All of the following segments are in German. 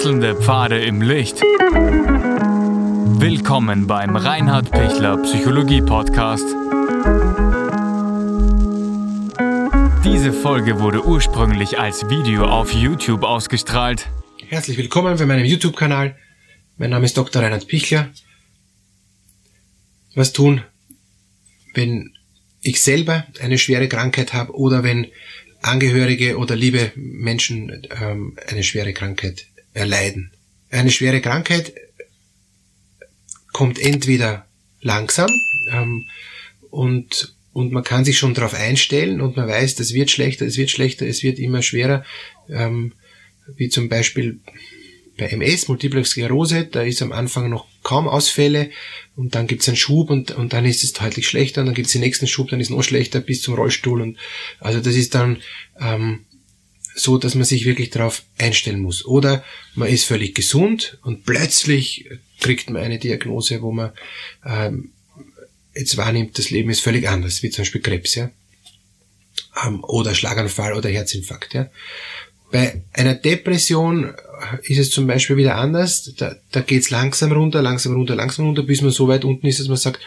Wechselnde Pfade im Licht. Willkommen beim Reinhard Pichler Psychologie Podcast. Diese Folge wurde ursprünglich als Video auf YouTube ausgestrahlt. Herzlich willkommen bei meinem YouTube-Kanal. Mein Name ist Dr. Reinhard Pichler. Was tun, wenn ich selber eine schwere Krankheit habe oder wenn Angehörige oder liebe Menschen ähm, eine schwere Krankheit erleiden. Eine schwere Krankheit kommt entweder langsam ähm, und, und man kann sich schon darauf einstellen und man weiß, das wird schlechter, es wird schlechter, es wird immer schwerer, ähm, wie zum Beispiel bei MS, Multiple Sklerose, da ist am Anfang noch kaum Ausfälle und dann gibt's einen Schub und, und dann ist es deutlich schlechter und dann gibt's den nächsten Schub, dann ist es noch schlechter bis zum Rollstuhl und also das ist dann ähm, so, dass man sich wirklich darauf einstellen muss. Oder man ist völlig gesund und plötzlich kriegt man eine Diagnose, wo man ähm, jetzt wahrnimmt, das Leben ist völlig anders, wie zum Beispiel Krebs, ja. Ähm, oder Schlaganfall oder Herzinfarkt, ja. Bei einer Depression ist es zum Beispiel wieder anders. Da, da geht's langsam runter, langsam runter, langsam runter, bis man so weit unten ist, dass man sagt,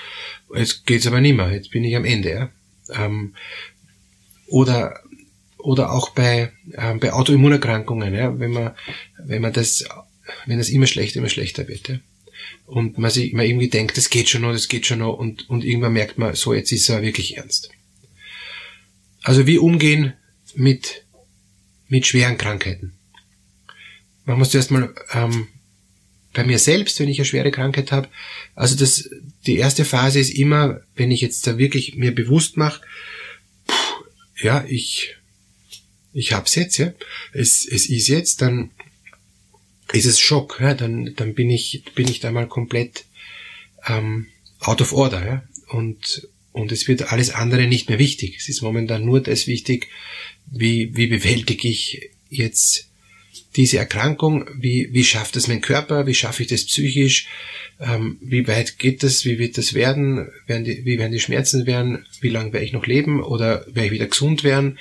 jetzt geht's aber nicht mehr, jetzt bin ich am Ende. Ja? Ähm, oder oder auch bei, ähm, bei Autoimmunerkrankungen, ja, wenn man, wenn man das, wenn das immer schlechter, immer schlechter wird, ja. Und man sich, man irgendwie denkt, das geht schon noch, das geht schon noch, und, und irgendwann merkt man, so, jetzt ist er wirklich ernst. Also wie umgehen mit, mit schweren Krankheiten? Man muss zuerst mal ähm, bei mir selbst, wenn ich eine schwere Krankheit habe, also das, die erste Phase ist immer, wenn ich jetzt da wirklich mir bewusst mache, ja, ich, ich hab's jetzt, ja, es, es ist jetzt, dann ist es Schock, ja, dann, dann bin ich, bin ich da mal komplett ähm, out of order, ja, und, und es wird alles andere nicht mehr wichtig. Es ist momentan nur das wichtig, wie, wie bewältige ich jetzt diese Erkrankung, wie, wie schafft es mein Körper, wie schaffe ich das psychisch, ähm, wie weit geht das, wie wird das werden, werden die, wie werden die Schmerzen werden, wie lange werde ich noch leben? Oder werde ich wieder gesund werden,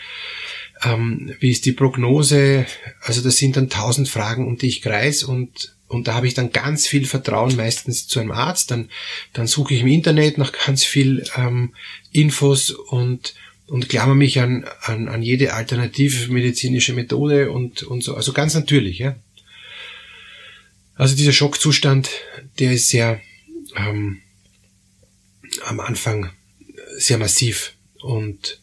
ähm, wie ist die Prognose, also das sind dann tausend Fragen, um die ich kreis und und da habe ich dann ganz viel Vertrauen meistens zu einem Arzt. Dann, dann suche ich im Internet nach ganz viel ähm, Infos und und klammer mich an, an, an jede alternative medizinische Methode und, und so. Also ganz natürlich, ja. Also dieser Schockzustand, der ist sehr ähm, am Anfang sehr massiv und,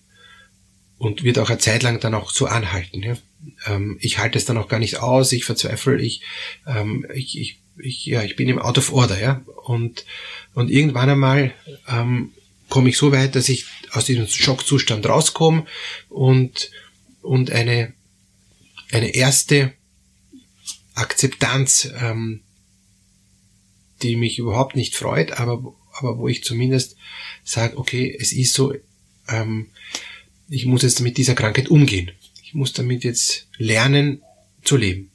und wird auch eine Zeit lang dann auch so anhalten. Ja. Ähm, ich halte es dann auch gar nicht aus, ich verzweifle, ich, ähm, ich, ich, ich, ja, ich bin im Out of Order, ja. Und, und irgendwann einmal ähm, komme ich so weit, dass ich aus diesem Schockzustand rauskomme und, und eine, eine erste Akzeptanz, ähm, die mich überhaupt nicht freut, aber, aber wo ich zumindest sage, okay, es ist so, ähm, ich muss jetzt mit dieser Krankheit umgehen. Ich muss damit jetzt lernen zu leben.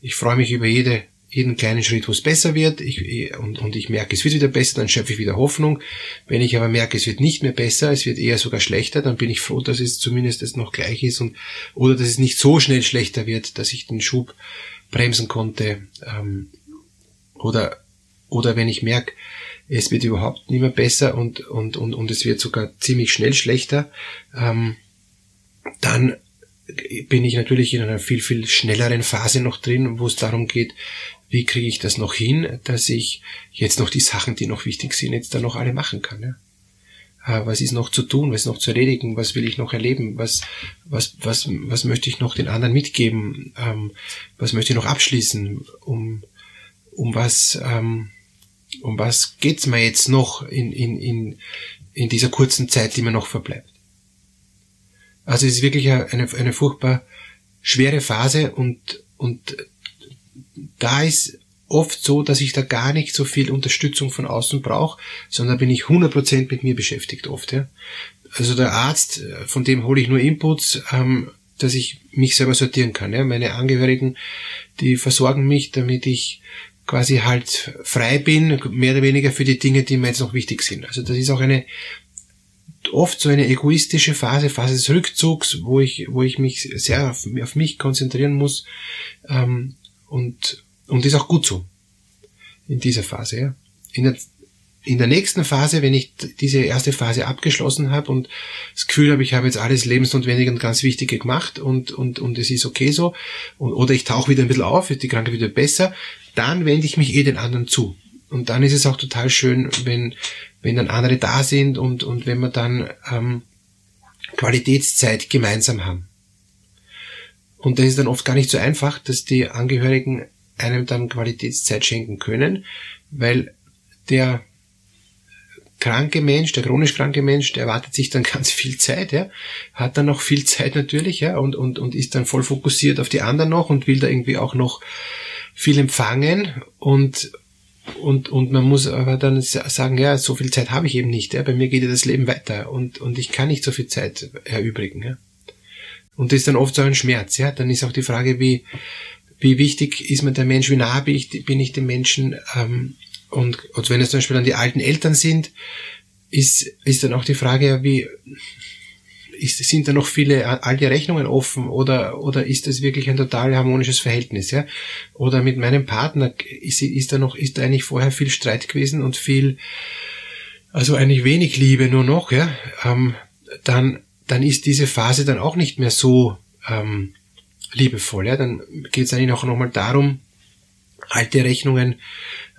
Ich freue mich über jede jeden kleinen Schritt, wo es besser wird ich, und, und ich merke, es wird wieder besser, dann schöpfe ich wieder Hoffnung. Wenn ich aber merke, es wird nicht mehr besser, es wird eher sogar schlechter, dann bin ich froh, dass es zumindest jetzt noch gleich ist und oder dass es nicht so schnell schlechter wird, dass ich den Schub bremsen konnte ähm, oder oder wenn ich merke, es wird überhaupt nicht mehr besser und und und und es wird sogar ziemlich schnell schlechter, ähm, dann bin ich natürlich in einer viel, viel schnelleren Phase noch drin, wo es darum geht, wie kriege ich das noch hin, dass ich jetzt noch die Sachen, die noch wichtig sind, jetzt dann noch alle machen kann. Ja? Äh, was ist noch zu tun, was ist noch zu erledigen, was will ich noch erleben, was, was, was, was möchte ich noch den anderen mitgeben, ähm, was möchte ich noch abschließen, um, um was, ähm, um was geht's mir jetzt noch in, in, in, in dieser kurzen Zeit, die mir noch verbleibt. Also es ist wirklich eine, eine furchtbar schwere Phase und, und da ist oft so, dass ich da gar nicht so viel Unterstützung von außen brauche, sondern bin ich 100% mit mir beschäftigt oft. Ja. Also der Arzt, von dem hole ich nur Inputs, ähm, dass ich mich selber sortieren kann. Ja. Meine Angehörigen, die versorgen mich, damit ich quasi halt frei bin, mehr oder weniger für die Dinge, die mir jetzt noch wichtig sind. Also das ist auch eine oft so eine egoistische Phase, Phase des Rückzugs, wo ich, wo ich mich sehr auf, auf mich konzentrieren muss, ähm, und, und ist auch gut so. In dieser Phase, ja. In der, in der nächsten Phase, wenn ich diese erste Phase abgeschlossen habe und das Gefühl habe, ich habe jetzt alles lebensnotwendige und ganz Wichtige gemacht und, und, und es ist okay so, und, oder ich tauche wieder ein bisschen auf, ist die Krankheit wieder besser, dann wende ich mich eh den anderen zu. Und dann ist es auch total schön, wenn, wenn dann andere da sind und, und wenn wir dann ähm, Qualitätszeit gemeinsam haben. Und das ist dann oft gar nicht so einfach, dass die Angehörigen einem dann Qualitätszeit schenken können, weil der kranke Mensch, der chronisch kranke Mensch, der erwartet sich dann ganz viel Zeit, ja, hat dann noch viel Zeit natürlich, ja, und, und, und ist dann voll fokussiert auf die anderen noch und will da irgendwie auch noch viel empfangen und, und, und man muss aber dann sagen, ja, so viel Zeit habe ich eben nicht, ja, bei mir geht ja das Leben weiter und, und ich kann nicht so viel Zeit erübrigen, ja. Und das ist dann oft so ein Schmerz, ja. Dann ist auch die Frage, wie, wie wichtig ist mir der Mensch, wie nah bin ich, bin ich dem Menschen, ähm, und, und wenn es zum Beispiel dann die alten Eltern sind, ist, ist dann auch die Frage, wie, ist, sind da noch viele alte Rechnungen offen oder, oder ist das wirklich ein total harmonisches Verhältnis, ja? Oder mit meinem Partner ist, ist da noch, ist da eigentlich vorher viel Streit gewesen und viel, also eigentlich wenig Liebe nur noch, ja? Ähm, dann, dann ist diese Phase dann auch nicht mehr so ähm, liebevoll, ja? Dann geht es eigentlich auch nochmal darum, alte Rechnungen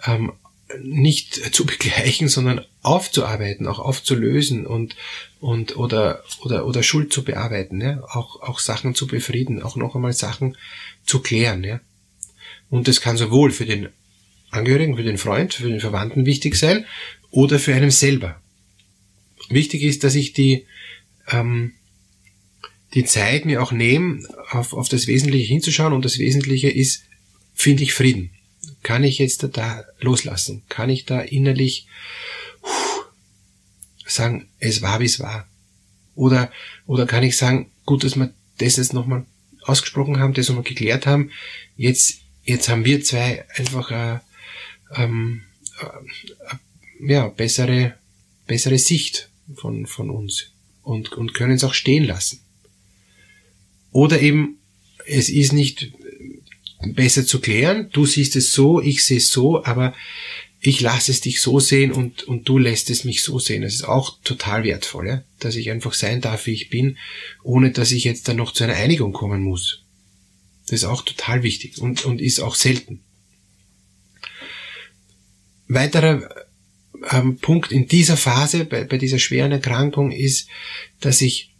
ähm, nicht zu begleichen, sondern aufzuarbeiten, auch aufzulösen und und oder oder oder Schuld zu bearbeiten, ja, auch auch Sachen zu befrieden, auch noch einmal Sachen zu klären, ja. Und das kann sowohl für den Angehörigen, für den Freund, für den Verwandten wichtig sein oder für einen selber. Wichtig ist, dass ich die ähm, die Zeit mir auch nehme, auf, auf das Wesentliche hinzuschauen und das Wesentliche ist, finde ich Frieden. Kann ich jetzt da loslassen? Kann ich da innerlich sagen, es war, wie es war? Oder, oder kann ich sagen, gut, dass wir das jetzt nochmal ausgesprochen haben, das nochmal geklärt haben. Jetzt, jetzt haben wir zwei einfach äh, ähm, äh, ja, bessere, bessere Sicht von, von uns und, und können es auch stehen lassen. Oder eben, es ist nicht besser zu klären. Du siehst es so, ich sehe es so, aber ich lasse es dich so sehen und, und du lässt es mich so sehen. Das ist auch total wertvoll, ja? dass ich einfach sein darf, wie ich bin, ohne dass ich jetzt dann noch zu einer Einigung kommen muss. Das ist auch total wichtig und, und ist auch selten. Weiterer ähm, Punkt in dieser Phase, bei, bei dieser schweren Erkrankung, ist, dass ich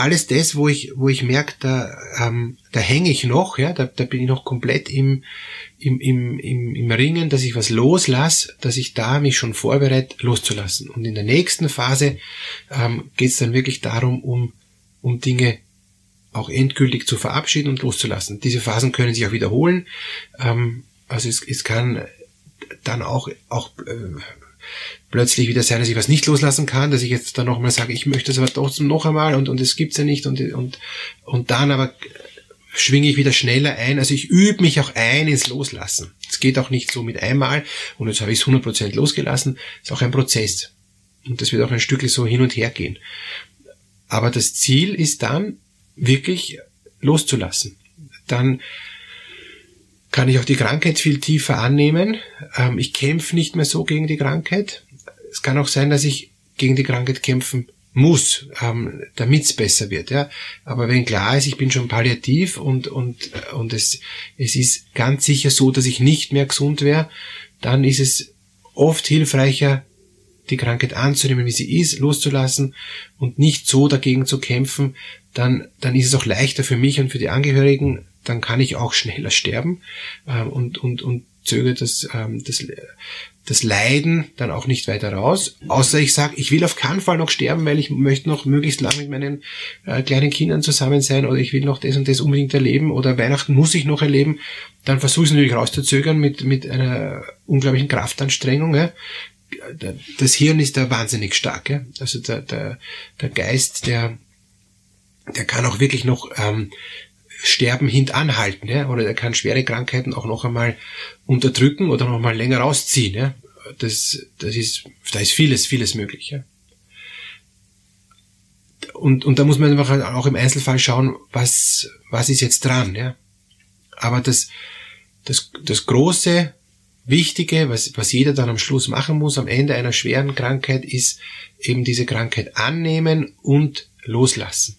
alles das, wo ich, wo ich merke, da, ähm, da hänge ich noch, ja, da, da bin ich noch komplett im, im, im, im, im Ringen, dass ich was loslasse, dass ich da mich schon vorbereite, loszulassen. Und in der nächsten Phase ähm, geht es dann wirklich darum, um, um Dinge auch endgültig zu verabschieden und loszulassen. Diese Phasen können sich auch wiederholen. Ähm, also es, es kann dann auch, auch äh, plötzlich wieder sein, dass ich was nicht loslassen kann, dass ich jetzt dann nochmal sage, ich möchte es aber trotzdem noch einmal und, und es gibt's ja nicht und, und, und dann aber schwinge ich wieder schneller ein. Also ich übe mich auch ein ins Loslassen. Es geht auch nicht so mit einmal und jetzt habe ich es 100% losgelassen. Es ist auch ein Prozess. Und das wird auch ein Stückchen so hin und her gehen. Aber das Ziel ist dann wirklich loszulassen. Dann kann ich auch die Krankheit viel tiefer annehmen. Ähm, ich kämpfe nicht mehr so gegen die Krankheit es kann auch sein, dass ich gegen die Krankheit kämpfen muss, ähm, damit es besser wird. Ja. Aber wenn klar ist, ich bin schon palliativ und, und, und es, es ist ganz sicher so, dass ich nicht mehr gesund wäre, dann ist es oft hilfreicher, die Krankheit anzunehmen, wie sie ist, loszulassen und nicht so dagegen zu kämpfen, dann, dann ist es auch leichter für mich und für die Angehörigen, dann kann ich auch schneller sterben ähm, und, und, und zögere das, ähm, das das Leiden dann auch nicht weiter raus, außer ich sage, ich will auf keinen Fall noch sterben, weil ich möchte noch möglichst lang mit meinen äh, kleinen Kindern zusammen sein oder ich will noch das und das unbedingt erleben oder Weihnachten muss ich noch erleben, dann versuche ich es natürlich rauszuzögern mit, mit einer unglaublichen Kraftanstrengung. Ja. Das Hirn ist da wahnsinnig stark. Ja. Also der, der, der Geist, der, der kann auch wirklich noch ähm, Sterben hintanhalten, ja, oder er kann schwere Krankheiten auch noch einmal unterdrücken oder noch mal länger rausziehen, ja. Das, das ist, da ist vieles, vieles möglich, ja. Und, und da muss man einfach auch im Einzelfall schauen, was, was ist jetzt dran, ja. Aber das, das, das große, wichtige, was, was jeder dann am Schluss machen muss, am Ende einer schweren Krankheit, ist eben diese Krankheit annehmen und loslassen.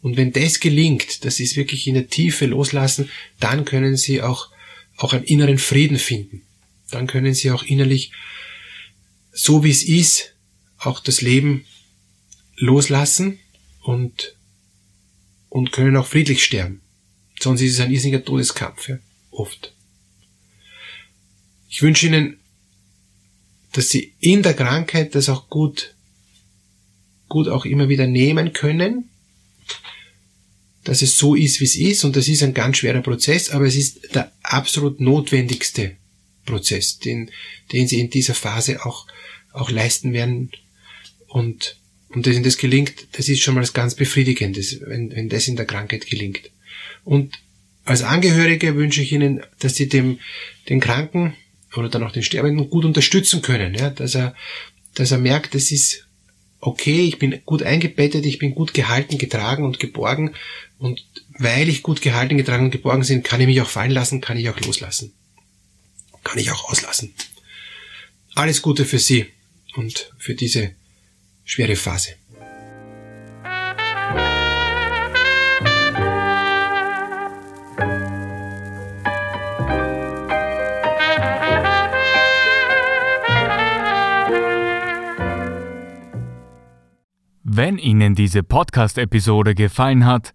Und wenn das gelingt, das ist wirklich in der Tiefe loslassen, dann können Sie auch, auch einen inneren Frieden finden. Dann können Sie auch innerlich, so wie es ist, auch das Leben loslassen und, und können auch friedlich sterben. Sonst ist es ein irrsinniger Todeskampf, ja, oft. Ich wünsche Ihnen, dass Sie in der Krankheit das auch gut, gut auch immer wieder nehmen können, dass es so ist, wie es ist, und das ist ein ganz schwerer Prozess, aber es ist der absolut notwendigste Prozess, den, den Sie in dieser Phase auch, auch leisten werden. Und, und wenn das gelingt, das ist schon mal ganz Befriedigendes, wenn, wenn das in der Krankheit gelingt. Und als Angehörige wünsche ich Ihnen, dass Sie dem, den Kranken oder dann auch den Sterbenden gut unterstützen können, ja, dass er, dass er merkt, es ist okay, ich bin gut eingebettet, ich bin gut gehalten, getragen und geborgen und weil ich gut gehalten, getragen und geborgen bin, kann ich mich auch fallen lassen, kann ich auch loslassen. Kann ich auch auslassen. Alles Gute für Sie und für diese schwere Phase. Wenn Ihnen diese Podcast-Episode gefallen hat,